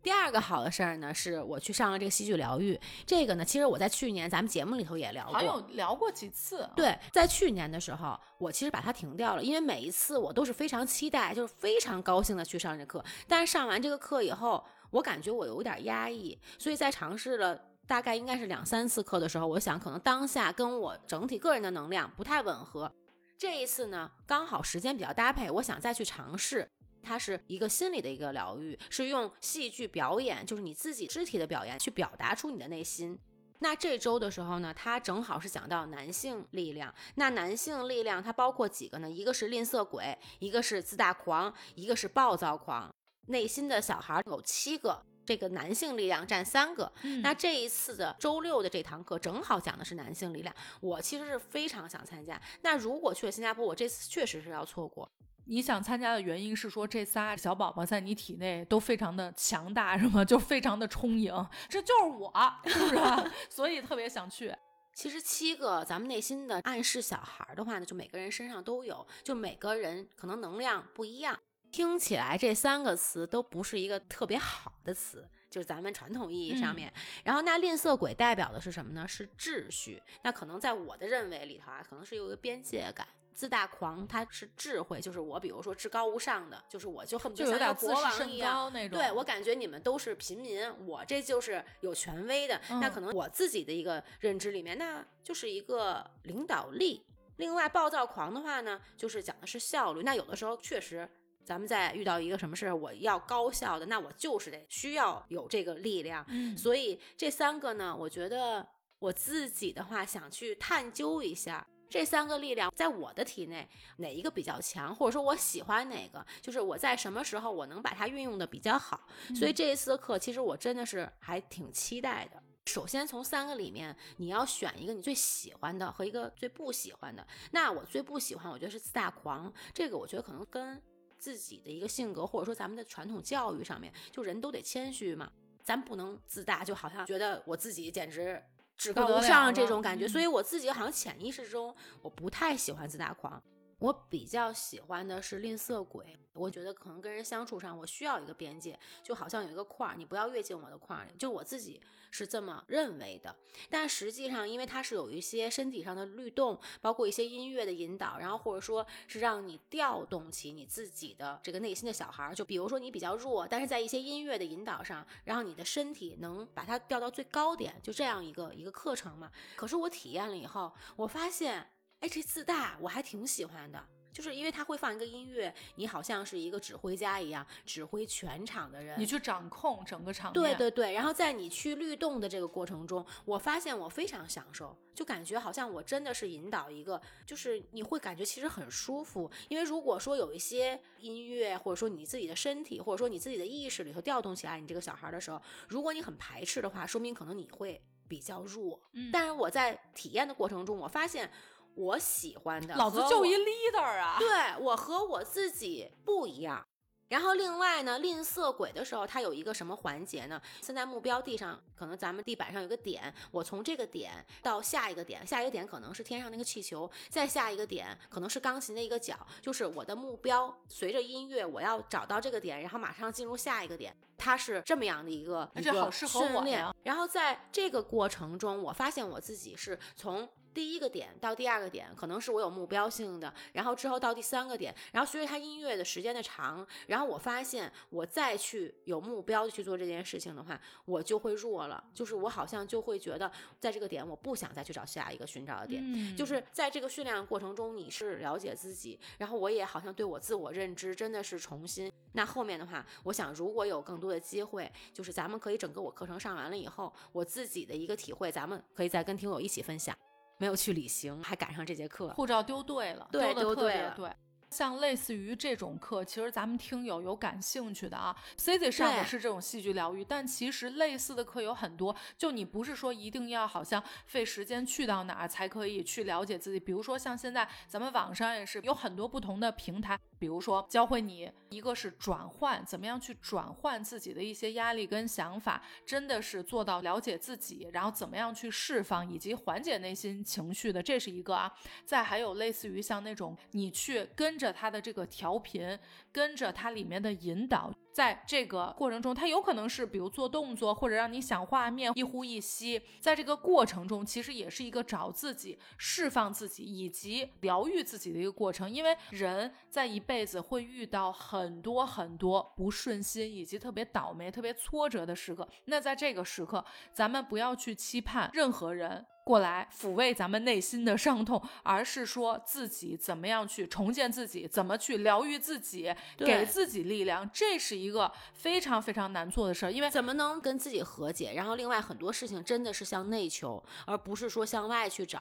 第二个好的事儿呢，是我去上了这个戏剧疗愈。这个呢，其实我在去年咱们节目里头也聊过，好像有聊过几次。对，在去年的时候，我其实把它停掉了，因为每一次我都是非常期待，就是非常高兴的去上这课。但是上完这个课以后，我感觉我有点压抑，所以在尝试了大概应该是两三次课的时候，我想可能当下跟我整体个人的能量不太吻合。这一次呢，刚好时间比较搭配，我想再去尝试。它是一个心理的一个疗愈，是用戏剧表演，就是你自己肢体的表演，去表达出你的内心。那这周的时候呢，它正好是讲到男性力量。那男性力量它包括几个呢？一个是吝啬鬼，一个是自大狂，一个是暴躁狂。内心的小孩有七个，这个男性力量占三个。那这一次的周六的这堂课正好讲的是男性力量，我其实是非常想参加。那如果去了新加坡，我这次确实是要错过。你想参加的原因是说这仨小宝宝在你体内都非常的强大，是吗？就非常的充盈，这就是我，是不是？所以特别想去。其实七个咱们内心的暗示小孩的话呢，就每个人身上都有，就每个人可能能量不一样。听起来这三个词都不是一个特别好的词，就是咱们传统意义上面。然后那吝啬鬼代表的是什么呢？是秩序。那可能在我的认为里头啊，可能是有一个边界感。自大狂，他是智慧，就是我，比如说至高无上的，就是我就恨不得像国王一样那种。对我感觉你们都是平民，我这就是有权威的。那可能我自己的一个认知里面，那就是一个领导力。另外，暴躁狂的话呢，就是讲的是效率。那有的时候确实，咱们在遇到一个什么事，我要高效的，那我就是得需要有这个力量。所以这三个呢，我觉得我自己的话想去探究一下。这三个力量在我的体内哪一个比较强，或者说我喜欢哪个，就是我在什么时候我能把它运用的比较好。所以这一次的课，其实我真的是还挺期待的。首先从三个里面，你要选一个你最喜欢的和一个最不喜欢的。那我最不喜欢，我觉得是自大狂。这个我觉得可能跟自己的一个性格，或者说咱们的传统教育上面，就人都得谦虚嘛，咱不能自大，就好像觉得我自己简直。至高无上这种感觉，所以我自己好像潜意识中我不太喜欢自大狂，我比较喜欢的是吝啬鬼。我觉得可能跟人相处上，我需要一个边界，就好像有一个框儿，你不要越进我的框儿里。就我自己是这么认为的。但实际上，因为它是有一些身体上的律动，包括一些音乐的引导，然后或者说是让你调动起你自己的这个内心的小孩儿。就比如说你比较弱，但是在一些音乐的引导上，然后你的身体能把它调到最高点，就这样一个一个课程嘛。可是我体验了以后，我发现，哎，这自带我还挺喜欢的。就是因为他会放一个音乐，你好像是一个指挥家一样，指挥全场的人，你去掌控整个场面。对对对，然后在你去律动的这个过程中，我发现我非常享受，就感觉好像我真的是引导一个，就是你会感觉其实很舒服。因为如果说有一些音乐，或者说你自己的身体，或者说你自己的意识里头调动起来，你这个小孩的时候，如果你很排斥的话，说明可能你会比较弱。嗯，但是我在体验的过程中，我发现。我喜欢的，老子就一 leader 啊！对我和我自己不一样。然后另外呢，吝啬鬼的时候，它有一个什么环节呢？现在目标地上可能咱们地板上有个点，我从这个点到下一个点，下一个点可能是天上那个气球，再下一个点可能是钢琴的一个角，就是我的目标。随着音乐，我要找到这个点，然后马上进入下一个点。它是这么样的一个一个训练。然后在这个过程中，我发现我自己是从。第一个点到第二个点，可能是我有目标性的，然后之后到第三个点，然后随着他音乐的时间的长，然后我发现我再去有目标的去做这件事情的话，我就会弱了，就是我好像就会觉得在这个点我不想再去找下一个寻找的点，就是在这个训练过程中你是了解自己，然后我也好像对我自我认知真的是重新。那后面的话，我想如果有更多的机会，就是咱们可以整个我课程上完了以后，我自己的一个体会，咱们可以再跟听友一起分享。没有去旅行，还赶上这节课，护照丢对了，丢的特别对。像类似于这种课，其实咱们听友有感兴趣的啊，C C 上的是这种戏剧疗愈，但其实类似的课有很多。就你不是说一定要好像费时间去到哪儿才可以去了解自己，比如说像现在咱们网上也是有很多不同的平台，比如说教会你一个是转换，怎么样去转换自己的一些压力跟想法，真的是做到了解自己，然后怎么样去释放以及缓解内心情绪的，这是一个啊。再还有类似于像那种你去跟着他的这个调频，跟着它里面的引导，在这个过程中，它有可能是比如做动作，或者让你想画面，一呼一吸，在这个过程中，其实也是一个找自己、释放自己以及疗愈自己的一个过程。因为人在一辈子会遇到很多很多不顺心，以及特别倒霉、特别挫折的时刻。那在这个时刻，咱们不要去期盼任何人。过来抚慰咱们内心的伤痛，而是说自己怎么样去重建自己，怎么去疗愈自己，给自己力量，这是一个非常非常难做的事儿。因为怎么能跟自己和解？然后另外很多事情真的是向内求，而不是说向外去找。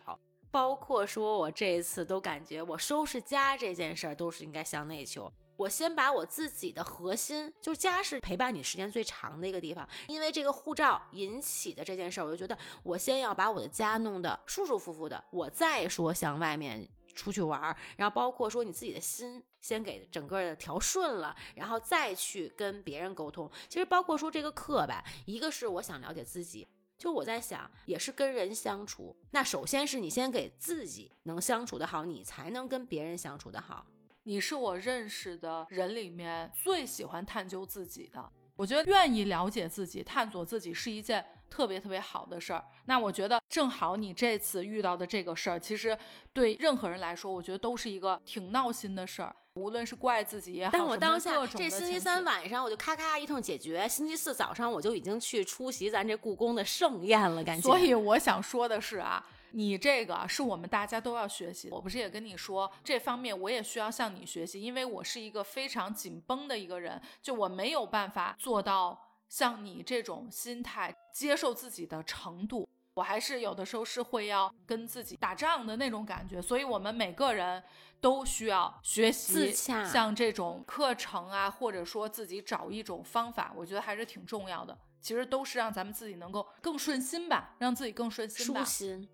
包括说我这一次都感觉我收拾家这件事儿都是应该向内求。我先把我自己的核心，就是家是陪伴你时间最长的一个地方，因为这个护照引起的这件事儿，我就觉得我先要把我的家弄得舒舒服服的，我再说向外面出去玩儿，然后包括说你自己的心先给整个的调顺了，然后再去跟别人沟通。其实包括说这个课吧，一个是我想了解自己。就我在想，也是跟人相处，那首先是你先给自己能相处的好，你才能跟别人相处的好。你是我认识的人里面最喜欢探究自己的。我觉得愿意了解自己、探索自己是一件特别特别好的事儿。那我觉得正好你这次遇到的这个事儿，其实对任何人来说，我觉得都是一个挺闹心的事儿。无论是怪自己也好，但我当下这星期三晚上我就咔咔一通解决，星期四早上我就已经去出席咱这故宫的盛宴了，感觉。所以我想说的是啊，你这个是我们大家都要学习。我不是也跟你说，这方面我也需要向你学习，因为我是一个非常紧绷的一个人，就我没有办法做到像你这种心态，接受自己的程度。我还是有的时候是会要跟自己打仗的那种感觉，所以我们每个人都需要学习像这种课程啊，或者说自己找一种方法，我觉得还是挺重要的。其实都是让咱们自己能够更顺心吧，让自己更顺心吧舒。心。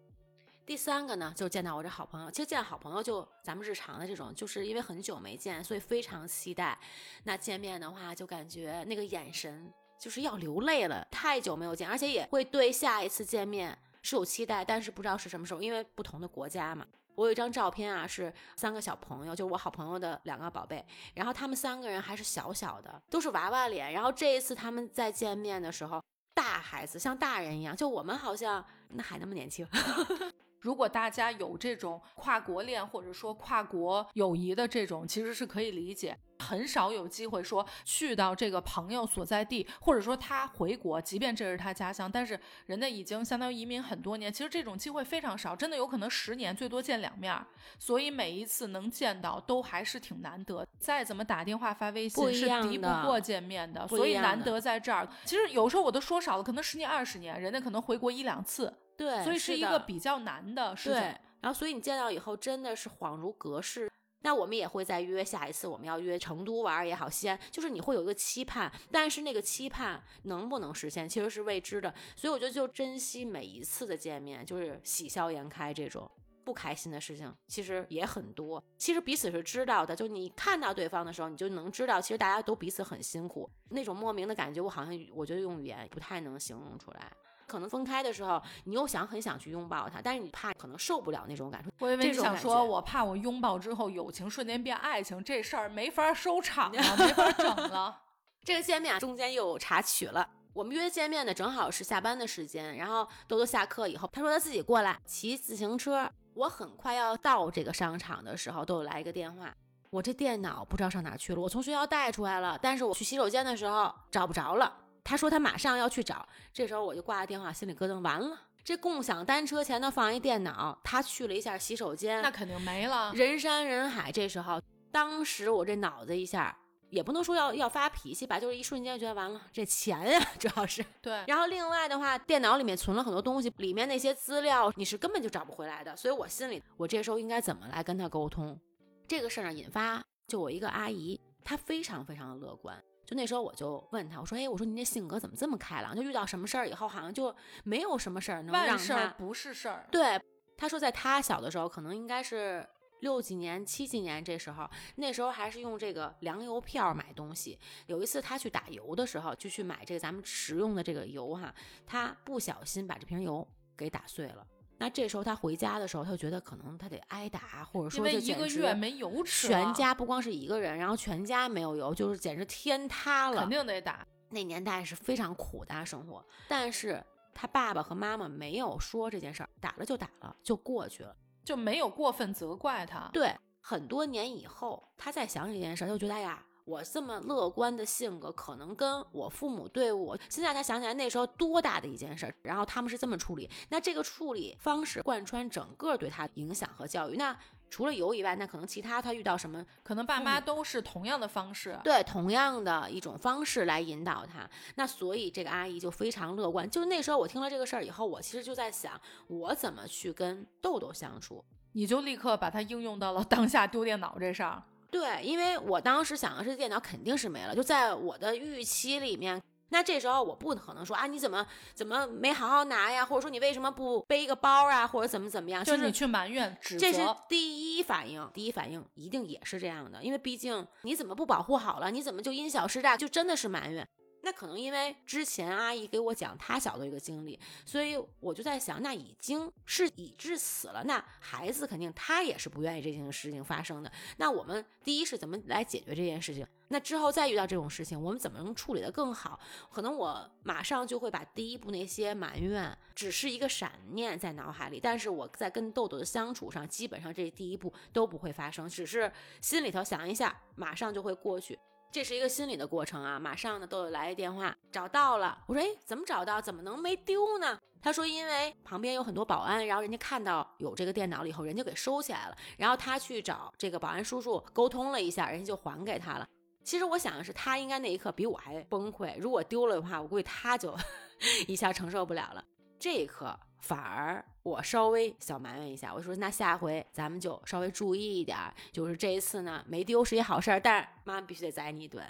第三个呢，就见到我这好朋友。其实见好朋友就咱们日常的这种，就是因为很久没见，所以非常期待。那见面的话，就感觉那个眼神就是要流泪了，太久没有见，而且也会对下一次见面是有期待，但是不知道是什么时候，因为不同的国家嘛。我有一张照片啊，是三个小朋友，就是我好朋友的两个宝贝，然后他们三个人还是小小的，都是娃娃脸。然后这一次他们再见面的时候，大孩子像大人一样，就我们好像那还那么年轻。如果大家有这种跨国恋或者说跨国友谊的这种，其实是可以理解。很少有机会说去到这个朋友所在地，或者说他回国，即便这是他家乡，但是人家已经相当于移民很多年，其实这种机会非常少，真的有可能十年最多见两面儿，所以每一次能见到都还是挺难得。再怎么打电话发微不信是敌不过见面的，不所以难得在这儿。其实有时候我都说少了，可能十年二十年，人家可能回国一两次，对，所以是一个比较难的事情。对，然后所以你见到以后真的是恍如隔世。那我们也会再约下一次，我们要约成都玩儿也好，西安，就是你会有一个期盼，但是那个期盼能不能实现，其实是未知的。所以我觉得就珍惜每一次的见面，就是喜笑颜开这种。不开心的事情其实也很多，其实彼此是知道的。就你看到对方的时候，你就能知道，其实大家都彼此很辛苦，那种莫名的感觉，我好像我觉得用语言不太能形容出来。可能分开的时候，你又想很想去拥抱他，但是你怕可能受不了那种感受。我以为这种感你想说，我怕我拥抱之后，友情瞬间变爱情，这事儿没法收场了，没法整了。这个见面啊，中间又有插曲了。我们约见面的正好是下班的时间，然后豆豆下课以后，他说他自己过来骑自行车。我很快要到这个商场的时候，豆豆来一个电话，我这电脑不知道上哪去了，我从学校带出来了，但是我去洗手间的时候找不着了。他说他马上要去找，这时候我就挂了电话，心里咯噔，完了。这共享单车前头放一电脑，他去了一下洗手间，那肯定没了。人山人海。这时候，当时我这脑子一下，也不能说要要发脾气吧，就是一瞬间觉得完了，这钱呀，主要是。对，然后另外的话，电脑里面存了很多东西，里面那些资料你是根本就找不回来的，所以我心里，我这时候应该怎么来跟他沟通？这个事儿呢，引发就我一个阿姨，她非常非常的乐观。就那时候我就问他，我说，哎，我说您这性格怎么这么开朗？就遇到什么事儿以后，好像就没有什么事儿能让万事不是事儿。对，他说在他小的时候，可能应该是六几年、七几年这时候，那时候还是用这个粮油票买东西。有一次他去打油的时候，就去买这个咱们食用的这个油哈，他不小心把这瓶油给打碎了。那这时候他回家的时候，他就觉得可能他得挨打，或者因说为一个月没油吃，全家不光是一个人，然后全家没有油，就是简直天塌了肯。定得打。那年代是非常苦的啊生活，但是他爸爸和妈妈没有说这件事儿，打了就打了，就过去了。就没有过分责怪他。对，很多年以后，他再想起这件事儿，他就觉得哎呀，我这么乐观的性格，可能跟我父母对我，现在才想起来那时候多大的一件事儿，然后他们是这么处理，那这个处理方式贯穿整个对他影响和教育。那除了油以外，那可能其他他遇到什么可能爸妈都是同样的方式。对，同样的一种方式来引导他。那所以这个阿姨就非常乐观。就那时候我听了这个事儿以后，我其实就在想，我怎么去跟豆豆相处。你就立刻把它应用到了当下丢电脑这上。对，因为我当时想的是电脑肯定是没了，就在我的预期里面。那这时候我不可能说啊，你怎么怎么没好好拿呀，或者说你为什么不背一个包啊，或者怎么怎么样？就是你去埋怨、指责，这是第一反应，第一反应一定也是这样的，因为毕竟你怎么不保护好了，你怎么就因小失大，就真的是埋怨。那可能因为之前阿姨给我讲她小的一个经历，所以我就在想，那已经是已至死了，那孩子肯定他也是不愿意这件事情发生的。那我们第一是怎么来解决这件事情？那之后再遇到这种事情，我们怎么能处理得更好？可能我马上就会把第一步那些埋怨只是一个闪念在脑海里，但是我在跟豆豆的相处上，基本上这第一步都不会发生，只是心里头想一下，马上就会过去。这是一个心理的过程啊！马上呢，都有来一电话，找到了。我说，哎，怎么找到？怎么能没丢呢？他说，因为旁边有很多保安，然后人家看到有这个电脑了以后，人家给收起来了。然后他去找这个保安叔叔沟通了一下，人家就还给他了。其实我想的是，他应该那一刻比我还崩溃。如果丢了的话，我估计他就 一下承受不了了。这一刻。反而我稍微小埋怨一下，我说那下回咱们就稍微注意一点，就是这一次呢没丢是一好事儿，但是妈妈必须得宰你一顿，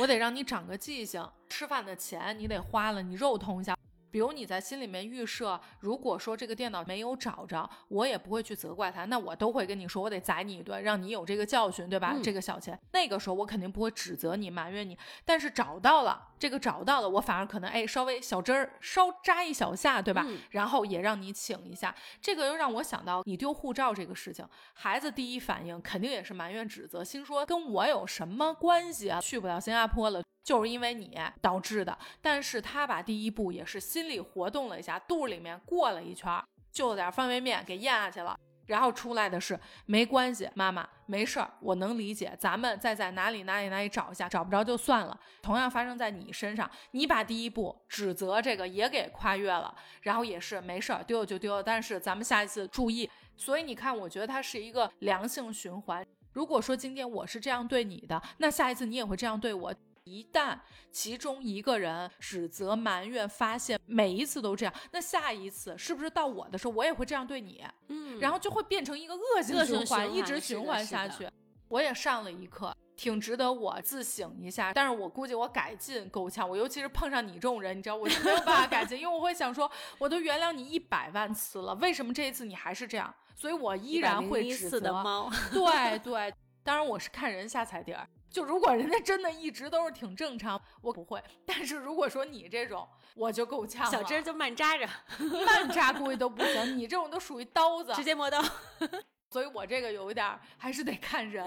我得让你长个记性，吃饭的钱你得花了，你肉痛一下。比如你在心里面预设，如果说这个电脑没有找着，我也不会去责怪他，那我都会跟你说，我得宰你一顿，让你有这个教训，对吧？这个小钱，那个时候我肯定不会指责你、埋怨你。但是找到了，这个找到了，我反而可能哎稍微小针儿稍扎一小下，对吧？然后也让你请一下，这个又让我想到你丢护照这个事情，孩子第一反应肯定也是埋怨指责，心说跟我有什么关系啊？去不了新加坡了。就是因为你导致的，但是他把第一步也是心理活动了一下，肚里面过了一圈，就点方便面给咽下去了，然后出来的是没关系，妈妈没事儿，我能理解，咱们再在哪里哪里哪里找一下，找不着就算了。同样发生在你身上，你把第一步指责这个也给跨越了，然后也是没事儿，丢了就丢了，但是咱们下一次注意。所以你看，我觉得它是一个良性循环。如果说今天我是这样对你的，那下一次你也会这样对我。一旦其中一个人指责、埋怨、发现，每一次都这样，那下一次是不是到我的时候，我也会这样对你？嗯，然后就会变成一个恶性循环，一直循环下去。我也上了一课，挺值得我自省一下。但是我估计我改进够呛，我尤其是碰上你这种人，你知道，我就没有办法改进，因为我会想说，我都原谅你一百万次了，为什么这一次你还是这样？所以我依然会指责。对对，当然我是看人下踩点儿。就如果人家真的一直都是挺正常，我不会。但是如果说你这种，我就够呛了。小针就慢扎着，慢扎估计都不行。你这种都属于刀子，直接磨刀。所以我这个有一点还是得看人。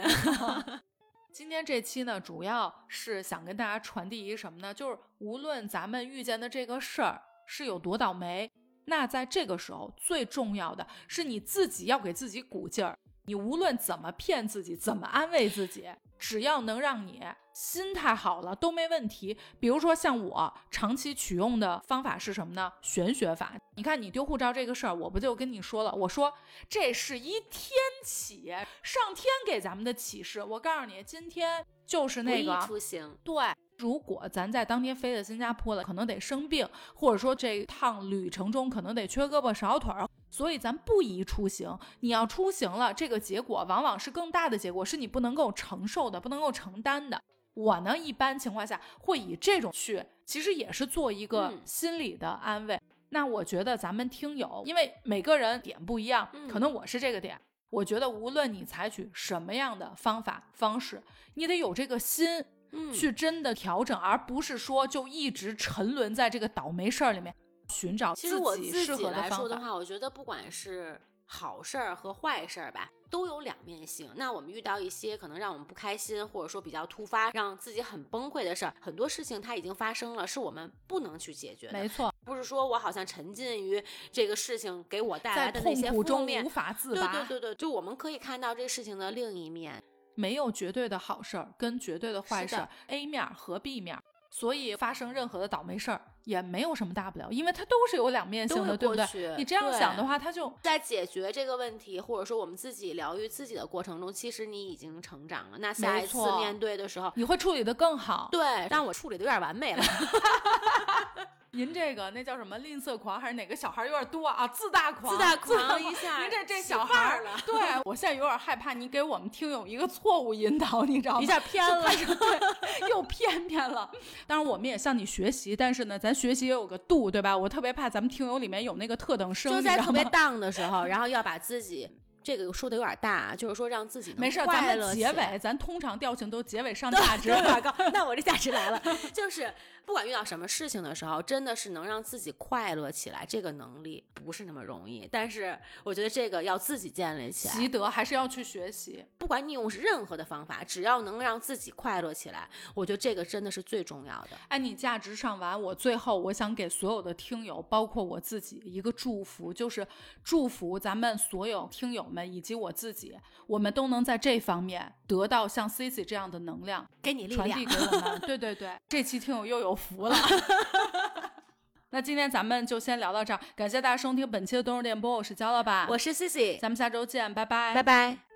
今天这期呢，主要是想跟大家传递一个什么呢？就是无论咱们遇见的这个事儿是有多倒霉，那在这个时候最重要的是你自己要给自己鼓劲儿。你无论怎么骗自己，怎么安慰自己。只要能让你心态好了都没问题。比如说像我长期取用的方法是什么呢？玄学法。你看你丢护照这个事儿，我不就跟你说了？我说这是一天启，上天给咱们的启示。我告诉你，今天就是那个出行。对，如果咱在当天飞的新加坡了，可能得生病，或者说这趟旅程中可能得缺胳膊少腿儿。所以咱不宜出行。你要出行了，这个结果往往是更大的结果，是你不能够承受的，不能够承担的。我呢，一般情况下会以这种去，其实也是做一个心理的安慰。那我觉得咱们听友，因为每个人点不一样，可能我是这个点。我觉得无论你采取什么样的方法方式，你得有这个心，去真的调整，而不是说就一直沉沦在这个倒霉事儿里面。寻找其实我自己来说的话，我觉得不管是好事儿和坏事儿吧，都有两面性。那我们遇到一些可能让我们不开心，或者说比较突发，让自己很崩溃的事儿，很多事情它已经发生了，是我们不能去解决的。没错，不是说我好像沉浸于这个事情给我带来的那些负面，无法自拔。对对对对，就我们可以看到这事情的另一面，没有绝对的好事儿跟绝对的坏事儿，A 面和 B 面。所以发生任何的倒霉事儿也没有什么大不了，因为它都是有两面性的，对不对？你这样想的话，它就在解决这个问题，或者说我们自己疗愈自己的过程中，其实你已经成长了。那下一次面对的时候，你会处理的更好。对，但我处理的有点完美了。您这个那叫什么吝啬狂还是哪个小孩有点多啊？自大狂，自大狂一下，您这这小孩了。对我现在有点害怕，你给我们听友一个错误引导，你知道吗？一下偏了，对，又偏偏了。当然我们也向你学习，但是呢，咱学习也有个度，对吧？我特别怕咱们听友里面有那个特等生，就在特别荡的时候，然后要把自己。这个说的有点大，就是说让自己没事，咱们结尾，咱通常调性都结尾上价值高。那我这价值来了，就是不管遇到什么事情的时候，真的是能让自己快乐起来，这个能力不是那么容易。但是我觉得这个要自己建立起来，习得还是要去学习。不管你用任何的方法，只要能让自己快乐起来，我觉得这个真的是最重要的。哎，你价值上完，我最后我想给所有的听友，包括我自己一个祝福，就是祝福咱们所有听友们以及我自己，我们都能在这方面得到像 Cici 这样的能量，给你力传递量。给我们。对对对，这期听友又有福了。那今天咱们就先聊到这儿，感谢大家收听本期的东日电波，我是焦老板，我是 Cici，咱们下周见，拜拜，拜拜。